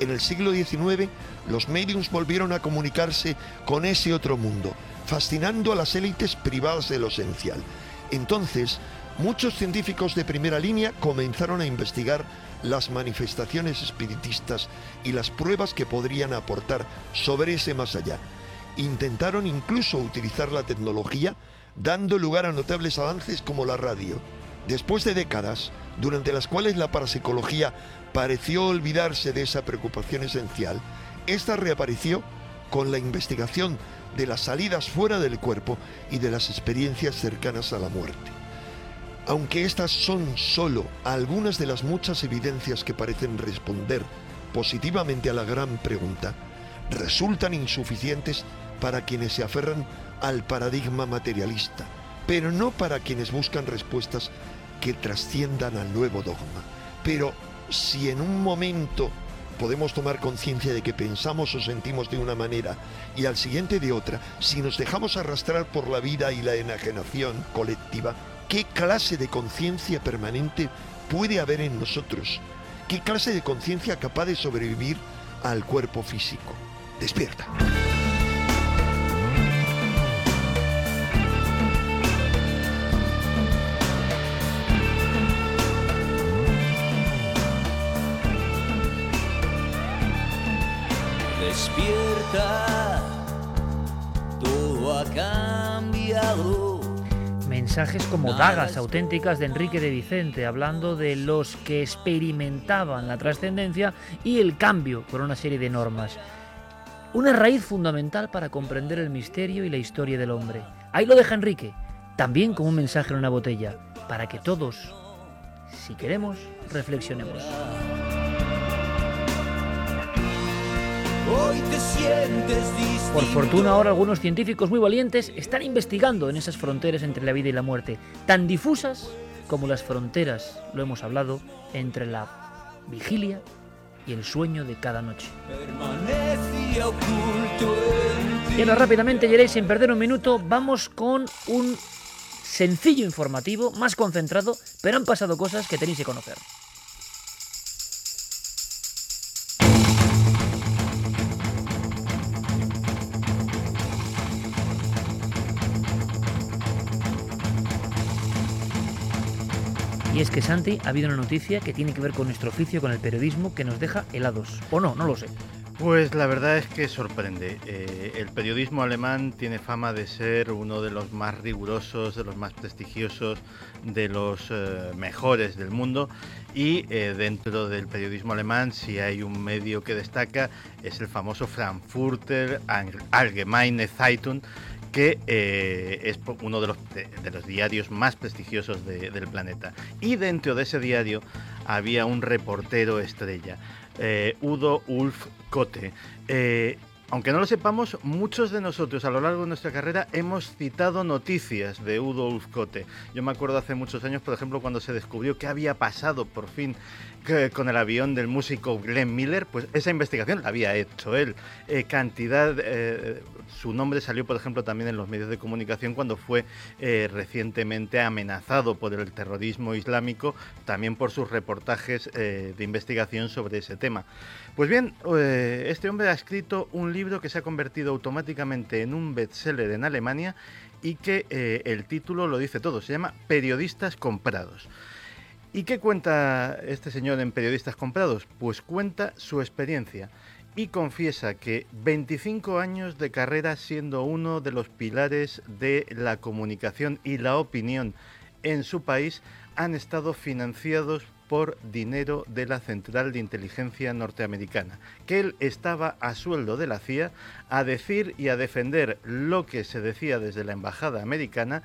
En el siglo XIX, los mediums volvieron a comunicarse con ese otro mundo, fascinando a las élites privadas de lo esencial. Entonces, muchos científicos de primera línea comenzaron a investigar las manifestaciones espiritistas y las pruebas que podrían aportar sobre ese más allá. Intentaron incluso utilizar la tecnología dando lugar a notables avances como la radio. Después de décadas, durante las cuales la parapsicología pareció olvidarse de esa preocupación esencial, esta reapareció con la investigación de las salidas fuera del cuerpo y de las experiencias cercanas a la muerte. Aunque estas son solo algunas de las muchas evidencias que parecen responder positivamente a la gran pregunta, resultan insuficientes para quienes se aferran al paradigma materialista, pero no para quienes buscan respuestas que trasciendan al nuevo dogma. Pero si en un momento podemos tomar conciencia de que pensamos o sentimos de una manera y al siguiente de otra, si nos dejamos arrastrar por la vida y la enajenación colectiva, ¿qué clase de conciencia permanente puede haber en nosotros? ¿Qué clase de conciencia capaz de sobrevivir al cuerpo físico? Despierta. Despierta, todo ha cambiado. Mensajes como dagas auténticas de Enrique de Vicente, hablando de los que experimentaban la trascendencia y el cambio por una serie de normas. Una raíz fundamental para comprender el misterio y la historia del hombre. Ahí lo deja Enrique, también como un mensaje en una botella, para que todos, si queremos, reflexionemos. Hoy te sientes Por fortuna ahora algunos científicos muy valientes están investigando en esas fronteras entre la vida y la muerte, tan difusas como las fronteras, lo hemos hablado, entre la vigilia y el sueño de cada noche. Y ahora rápidamente, Yeréis, sin perder un minuto, vamos con un sencillo informativo, más concentrado, pero han pasado cosas que tenéis que conocer. Es que Santi, ha habido una noticia que tiene que ver con nuestro oficio, con el periodismo, que nos deja helados. ¿O no? No lo sé. Pues la verdad es que sorprende. Eh, el periodismo alemán tiene fama de ser uno de los más rigurosos, de los más prestigiosos, de los eh, mejores del mundo. Y eh, dentro del periodismo alemán, si hay un medio que destaca, es el famoso Frankfurter Allgemeine Zeitung, que eh, es uno de los, de, los, diarios más prestigiosos del planeta. Y dentro de ese diario había un reportero estrella, eh, Udo Ulf Kote. Eh, aunque no lo sepamos, muchos de nosotros a lo largo de nuestra carrera hemos citado noticias de Udo Ulf Kote. Yo me acuerdo hace muchos años, por ejemplo, cuando se descubrió qué había pasado por fin con el avión del músico Glenn Miller, pues esa investigación la había hecho él. Eh, cantidad, eh, su nombre salió, por ejemplo, también en los medios de comunicación cuando fue eh, recientemente amenazado por el terrorismo islámico, también por sus reportajes de investigación sobre ese tema. Pues bien, este hombre ha escrito un libro que se ha convertido automáticamente en un bestseller en Alemania y que el título lo dice todo, se llama Periodistas comprados. ¿Y qué cuenta este señor en Periodistas Comprados? Pues cuenta su experiencia y confiesa que 25 años de carrera siendo uno de los pilares de la comunicación y la opinión en su país han estado financiados por dinero de la Central de Inteligencia Norteamericana, que él estaba a sueldo de la CIA a decir y a defender lo que se decía desde la Embajada Americana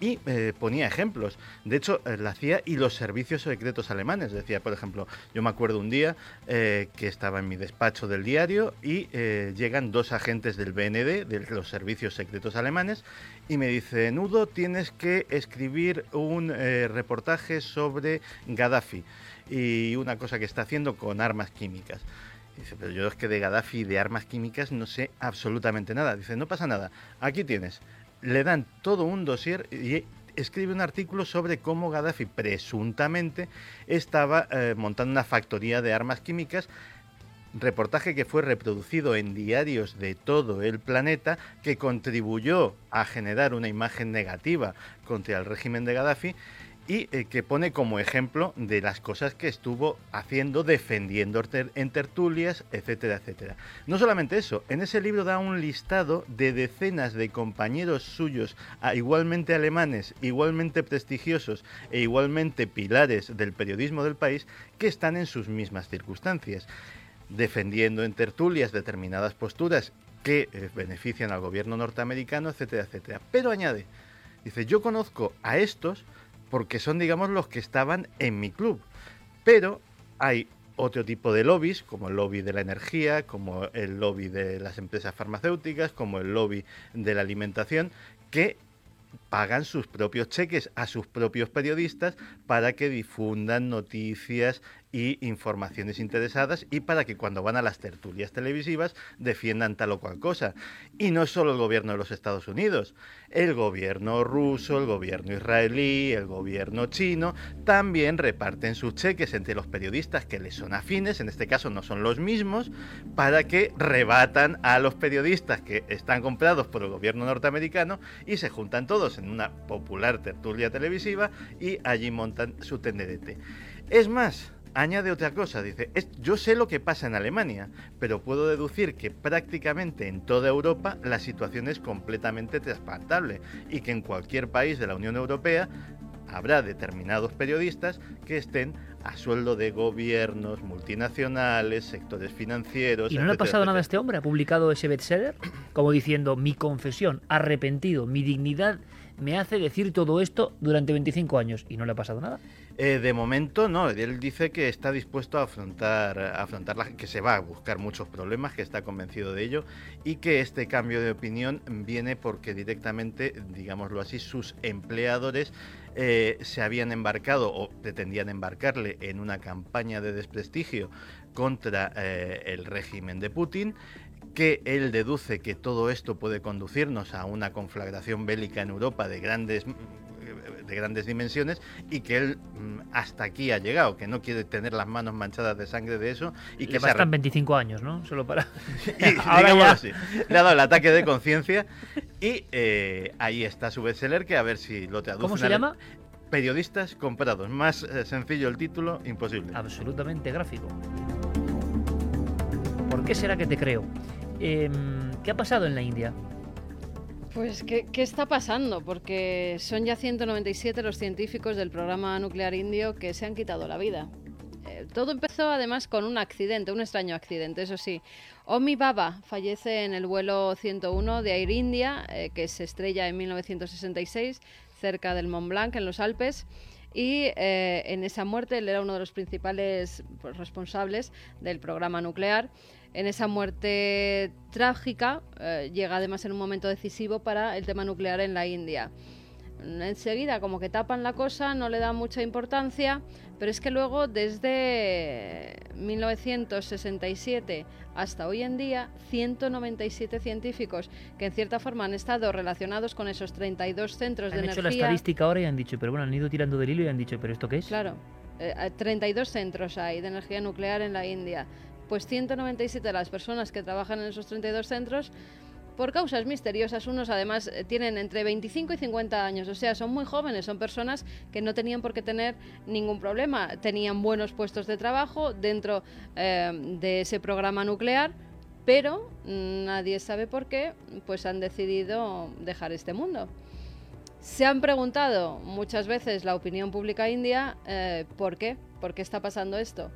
y eh, ponía ejemplos. De hecho, eh, la CIA y los servicios secretos alemanes. Decía, por ejemplo, yo me acuerdo un día eh, que estaba en mi despacho del diario y llegan dos agentes del BND, de los servicios secretos alemanes, y me dice, Nudo, tienes que escribir un reportaje sobre Gaddafi y una cosa que está haciendo con armas químicas. Dice, pero yo es que de Gaddafi y de armas químicas no sé absolutamente nada. Dice, no pasa nada, aquí tienes le dan todo un dossier y escribe un artículo sobre cómo Gaddafi presuntamente estaba eh, montando una factoría de armas químicas reportaje que fue reproducido en diarios de todo el planeta, que contribuyó a generar una imagen negativa contra el régimen de Gaddafi y eh, que pone como ejemplo de las cosas que estuvo haciendo, defendiendo en tertulias, etcétera, etcétera. No solamente eso, en ese libro da un listado de decenas de compañeros suyos, igualmente alemanes, igualmente prestigiosos e igualmente pilares del periodismo del país, que están en sus mismas circunstancias defendiendo en tertulias determinadas posturas que eh, benefician al gobierno norteamericano, etcétera, etcétera. Pero añade, dice, yo conozco a estos porque son, digamos, los que estaban en mi club. Pero hay otro tipo de lobbies, como el lobby de la energía, como el lobby de las empresas farmacéuticas, como el lobby de la alimentación, que pagan sus propios cheques a sus propios periodistas para que difundan noticias y informaciones interesadas y para que cuando van a las tertulias televisivas defiendan tal o cual cosa. Y no solo el gobierno de los Estados Unidos, el gobierno ruso, el gobierno israelí, el gobierno chino, también reparten sus cheques entre los periodistas que les son afines, en este caso no son los mismos, para que rebatan a los periodistas que están comprados por el gobierno norteamericano y se juntan todos en una popular tertulia televisiva y allí montan su tenderete. Es más, añade otra cosa, dice, yo sé lo que pasa en Alemania, pero puedo deducir que prácticamente en toda Europa la situación es completamente transplantable y que en cualquier país de la Unión Europea habrá determinados periodistas que estén a sueldo de gobiernos, multinacionales, sectores financieros. ¿Y no le ha pasado nada a este hombre? ¿Ha publicado ese bestseller? Como diciendo, mi confesión, arrepentido, mi dignidad me hace decir todo esto durante 25 años. ¿Y no le ha pasado nada? Eh, de momento no, él dice que está dispuesto a afrontar, la, que se va a buscar muchos problemas, que está convencido de ello y que este cambio de opinión viene porque directamente, digámoslo así, sus empleadores eh, se habían embarcado o pretendían embarcarle en una campaña de desprestigio contra eh, el régimen de Putin que él deduce que todo esto puede conducirnos a una conflagración bélica en Europa de grandes de grandes dimensiones y que él mm, hasta aquí ha llegado, que no quiere tener las manos manchadas de sangre de eso y que le bastan 25 años, ¿no? Solo para Ahora ya... así. Le ha dado el ataque de conciencia y eh, ahí está su bestseller que a ver si lo traduce. ¿Cómo se llama? Periodistas comprados. Más eh, sencillo el título, imposible. Absolutamente gráfico. ¿Por qué será que te creo? Em, ¿Qué ha pasado en la India? Pues, ¿qué, está pasando? Porque son ya 197 los científicos del programa nuclear indio que se han quitado la vida. Eh, todo empezó además con un accidente, un extraño accidente, eso sí. Omi Baba fallece en el vuelo 101 de Air India, eh, que se estrella en 1966 cerca del Mont Blanc, en los Alpes. Y eh, en esa muerte él era uno de los principales pues, responsables del programa nuclear en esa muerte trágica eh, llega además en un momento decisivo para el tema nuclear en la India. Enseguida como que tapan la cosa, no le dan mucha importancia, pero es que luego desde 1967 hasta hoy en día 197 científicos que en cierta forma han estado relacionados con esos 32 centros de energía. Han hecho la estadística ahora y han dicho, pero bueno, han ido tirando del hilo y han dicho, pero ¿esto qué es? Claro. 32 eh, centros hay de energía nuclear en la India pues 197 de las personas que trabajan en esos 32 centros por causas misteriosas. Unos además eh, tienen entre 25 y 50 años, o sea, son muy jóvenes, son personas que no tenían por qué tener ningún problema, tenían buenos puestos de trabajo dentro eh, de ese programa nuclear, pero nadie sabe por qué, pues han decidido dejar este mundo. Se han preguntado muchas veces la opinión pública india eh, por qué, por qué está pasando esto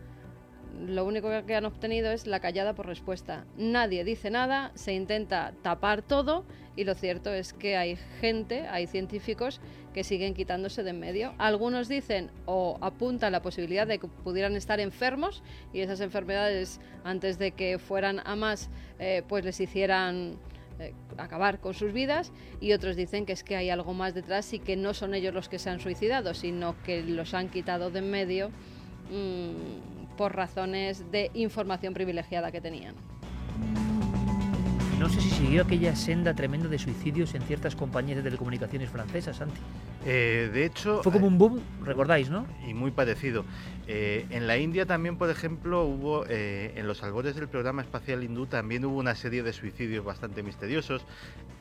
lo único que han obtenido es la callada por respuesta. Nadie dice nada, se intenta tapar todo y lo cierto es que hay gente, hay científicos que siguen quitándose de en medio. Algunos dicen o apuntan la posibilidad de que pudieran estar enfermos y esas enfermedades antes de que fueran a más eh, pues les hicieran eh, acabar con sus vidas y otros dicen que es que hay algo más detrás y que no son ellos los que se han suicidado, sino que los han quitado de en medio. Mm, por razones de información privilegiada que tenían. No sé si siguió aquella senda tremenda de suicidios en ciertas compañías de telecomunicaciones francesas, Santi. Eh, de hecho... Fue como un boom, recordáis, ¿no? Y muy parecido. Eh, en la India también, por ejemplo, hubo, eh, en los albores del programa espacial hindú, también hubo una serie de suicidios bastante misteriosos.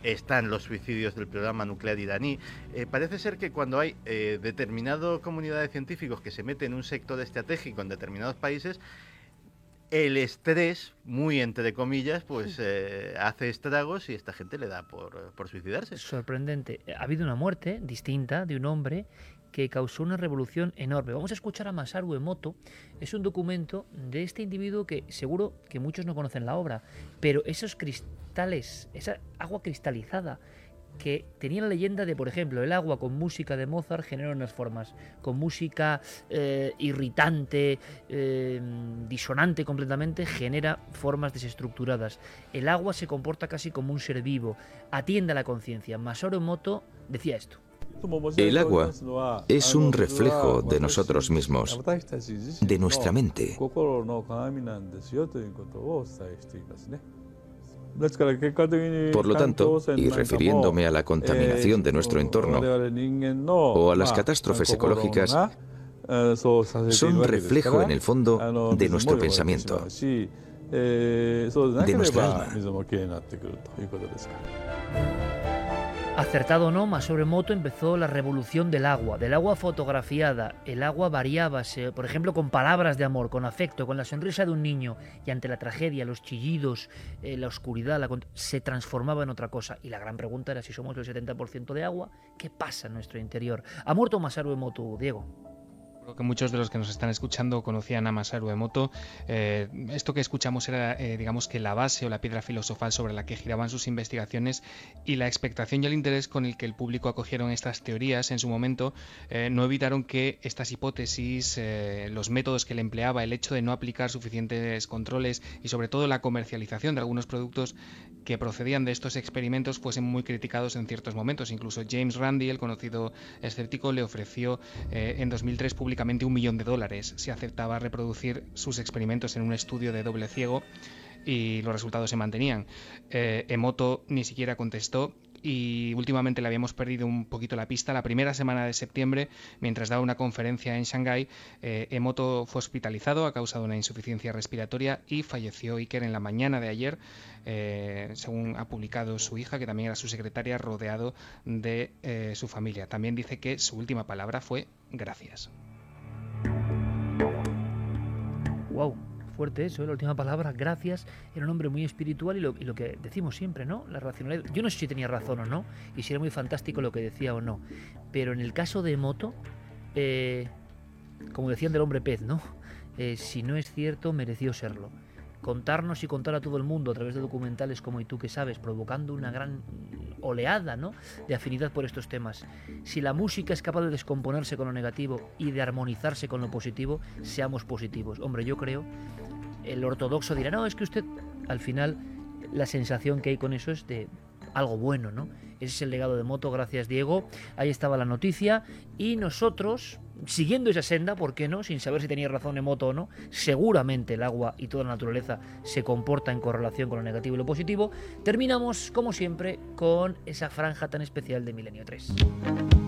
Están los suicidios del programa nuclear iraní. parece ser que cuando hay determinada comunidad de científicos que se mete en un sector estratégico en determinados países, el estrés, muy entre comillas, pues eh, hace estragos y esta gente le da por, por, suicidarse. Sorprendente. Ha habido una muerte distinta de un hombre que causó una revolución enorme. Vamos a escuchar a Masaru Emoto. Es un documento de este individuo que seguro que muchos no conocen la obra, pero esos cristales, esa agua cristalizada que tenía la leyenda de, por ejemplo, el agua con música de Mozart genera unas formas, con música eh, irritante, eh, disonante completamente, genera formas desestructuradas. El agua se comporta casi como un ser vivo, atiende a la conciencia. Masaru Emoto decía esto. El agua es un reflejo de nosotros mismos, de nuestra mente. Por lo tanto, y refiriéndome a la contaminación de nuestro entorno o a las catástrofes ecológicas, son reflejo en el fondo de nuestro pensamiento, de nuestra alma. Acertado o no, Moto empezó la revolución del agua, del agua fotografiada. El agua variaba, por ejemplo, con palabras de amor, con afecto, con la sonrisa de un niño, y ante la tragedia, los chillidos, eh, la oscuridad, se transformaba en otra cosa. Y la gran pregunta era si somos el 70% de agua, ¿qué pasa en nuestro interior? ¿Ha muerto Masaru Emoto, Diego? Que muchos de los que nos están escuchando conocían a Masaru Emoto. Eh, esto que escuchamos era, eh, digamos que la base o la piedra filosofal sobre la que giraban sus investigaciones y la expectación y el interés con el que el público acogieron estas teorías en su momento eh, no evitaron que estas hipótesis, los métodos que le empleaba, el hecho de no aplicar suficientes controles y sobre todo la comercialización de algunos productos que procedían de estos experimentos fuesen muy criticados en ciertos momentos. Incluso James Randi, el conocido escéptico, le ofreció en 2003 publicar un millón de dólares si aceptaba reproducir sus experimentos en un estudio de doble ciego y los resultados se mantenían. Eh, Emoto ni siquiera contestó y últimamente le habíamos perdido un poquito la pista. La primera semana de septiembre, mientras daba una conferencia en Shanghái, eh, Emoto fue hospitalizado a causa de una insuficiencia respiratoria y falleció Iker en la mañana de ayer, eh, según ha publicado su hija, que también era su secretaria, rodeado de su familia. También dice que su última palabra fue gracias. Wow, fuerte eso, ¿eh? la última palabra, gracias. Era un hombre muy espiritual y lo, que decimos siempre, ¿no? La racionalidad. Yo no sé si tenía razón o no, y si era muy fantástico lo que decía o no. Pero en el caso de Moto, eh, como decían del hombre pez, ¿no? Eh, si no es cierto, mereció serlo contarnos y contar a todo el mundo a través de documentales como Y tú que sabes, provocando una gran oleada ¿no? de afinidad por estos temas. Si la música es capaz de descomponerse con lo negativo y de armonizarse con lo positivo, seamos positivos. Hombre, yo creo, el ortodoxo dirá, no, es que usted, al final, la sensación que hay con eso es de algo bueno, ¿no? Ese es el legado de Moto, gracias Diego. Ahí estaba la noticia y nosotros, siguiendo esa senda, ¿por qué no? Sin saber si tenía razón Emoto o no, seguramente el agua y toda la naturaleza se comporta en correlación con lo negativo y lo positivo. Terminamos, como siempre, con esa franja tan especial de Milenio 3.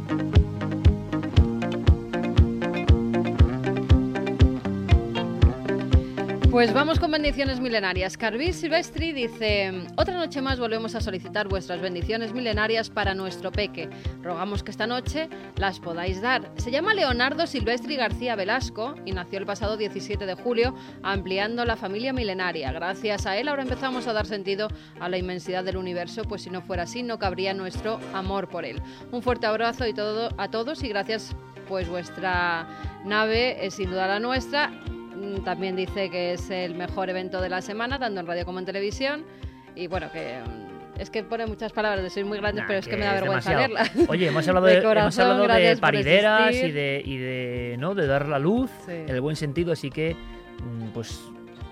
Pues vamos con bendiciones milenarias. Carvis Silvestri dice, otra noche más volvemos a solicitar vuestras bendiciones milenarias para nuestro peque. Rogamos que esta noche las podáis dar. Se llama Leonardo Silvestri García Velasco y nació el pasado 17 de julio ampliando la familia milenaria. Gracias a él ahora empezamos a dar sentido a la inmensidad del universo, pues si no fuera así no cabría nuestro amor por él. Un fuerte abrazo y todo, a todos y gracias pues vuestra nave es sin duda la nuestra también dice que es el mejor evento de la semana, tanto en radio como en televisión. Y bueno, que mm, es que pone muchas palabras de soy muy grande, pero es que, me da vergüenza leerlas. Oye, hemos hablado de, hemos hablado de parideras y de, y de, ¿no? de dar la luz en el buen sentido, así que, mm, pues,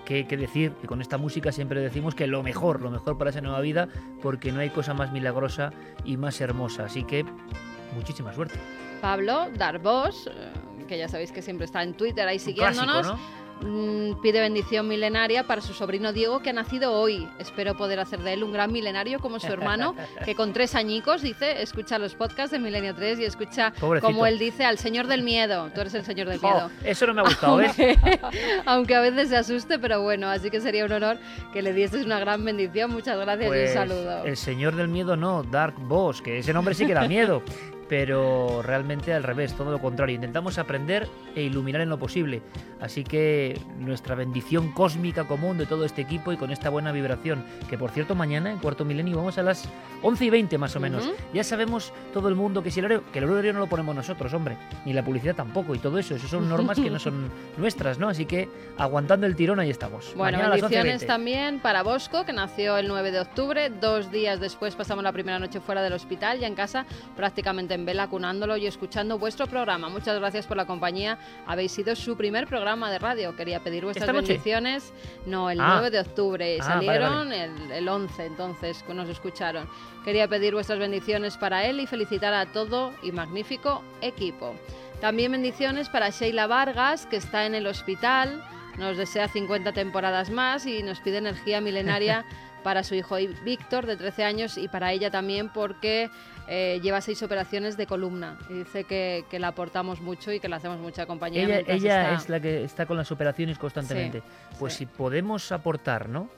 ¿qué, ¿qué, decir? Que con esta música siempre decimos que lo mejor, lo mejor para esa nueva vida, porque no hay cosa más milagrosa y más hermosa. Así que, muchísima suerte. Pablo Darbos, eh, que ya sabéis que siempre está en Twitter ahí siguiéndonos mm, pide bendición milenaria para su sobrino Diego que ha nacido hoy. Espero poder hacer de él un gran milenario como su hermano, que con tres añicos dice, escucha los podcasts de Milenio 3 y escucha como él dice al Señor del Miedo. Tú eres el Señor del Miedo. eso no me ha gustado, aunque, aunque a veces se asuste, pero bueno, así que sería un honor que le dieses una gran bendición. Muchas gracias y un pues, saludo. El Señor del Miedo no, Dark Boss, que ese nombre sí que da miedo pero realmente al revés, todo lo contrario. Intentamos aprender e iluminar en lo posible. Así que nuestra bendición cósmica común de todo este equipo y con esta buena vibración, que por cierto mañana en cuarto milenio vamos a las 11 y 20 más o menos. Ya sabemos todo el mundo que si el horario, que el horario no lo ponemos nosotros, hombre, ni la publicidad tampoco y todo eso, eso son normas que no son nuestras, ¿no? Así que aguantando el tirón ahí estamos. Bueno, bendiciones también para Bosco, que nació el 9 de octubre, dos días después pasamos la primera noche fuera del hospital, ya en casa prácticamente en vela cunándolo y escuchando vuestro programa. Muchas gracias por la compañía. Habéis sido su primer programa de radio. Quería pedir vuestras bendiciones. No, el 9 ah. de octubre. Ah, Salieron El, el 11, entonces, nos escucharon. Quería pedir vuestras bendiciones para él y felicitar a todo y magnífico equipo. También bendiciones para Sheila Vargas, que está en el hospital. Nos desea 50 temporadas más y nos pide energía milenaria para su hijo Víctor, de 13 años, y para ella también porque eh, lleva seis operaciones de columna y dice que, que, la aportamos mucho y que le hacemos mucha compañía. Ella, ella es la que está con las operaciones constantemente. pues si podemos aportar, ¿no?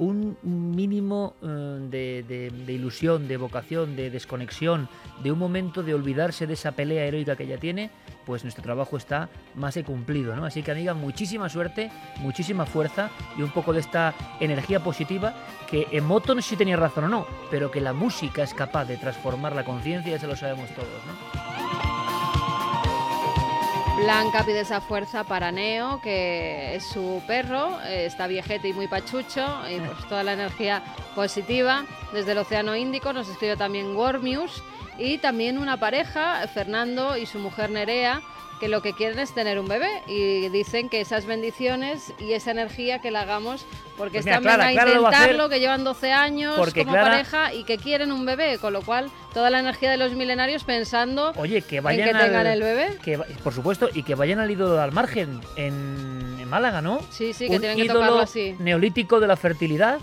Un mínimo eh, de, ilusión, de vocación, de desconexión, de un momento de olvidarse de esa pelea heroica que ella tiene, pues nuestro trabajo está más que cumplido, ¿no? Así que amiga, muchísima suerte, muchísima fuerza y un poco de esta energía positiva que en moto no sé si tenía razón o no, pero que la música es capaz de transformar la conciencia, ya se lo sabemos todos, ¿no? Blanca pide esa fuerza para Neo, que es su perro, eh, está viejete y muy pachucho, y pues toda la energía positiva. Desde el Océano Índico nos escribe también Wormius y también una pareja, Fernando y su mujer Nerea, que lo que quieren es tener un bebé y dicen que esas bendiciones y esa energía que la hagamos porque pues están a intentarlo, que llevan 12 años como pareja y que quieren un bebé, con lo cual toda la energía de los milenarios pensando Oye, que vayan en que tengan el bebé. Que, por supuesto, y que vayan al ídolo al margen en, Málaga, ¿no? Sí, sí, que tienen que tocarlo así. neolítico de la fertilidad.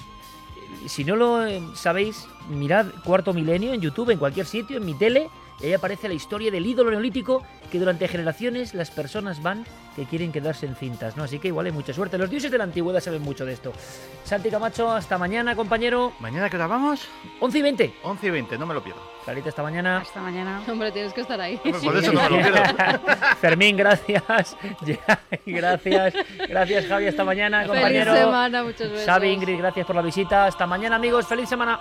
Si no lo eh, sabéis, mirad Cuarto Milenio en YouTube, en cualquier sitio, en mi tele, y ahí aparece la historia del ídolo neolítico que durante generaciones las personas van que quieren quedarse en cintas, ¿no? Así que igual hay mucha suerte. Los dioses de la antigüedad saben mucho de esto. Santi Camacho, hasta mañana, compañero. ¿Mañana qué hora vamos? 11 y 20. 11 y 20, no me lo pierdo. Clarita, hasta mañana. Hasta mañana. Hombre, tienes que estar ahí. por eso no me lo pierdo. Fermín, gracias. gracias. Gracias, Javi. Hasta mañana, compañero. Feliz semana, muchos besos. Xavi, Ingrid, gracias por la visita. Hasta mañana, amigos. Feliz semana.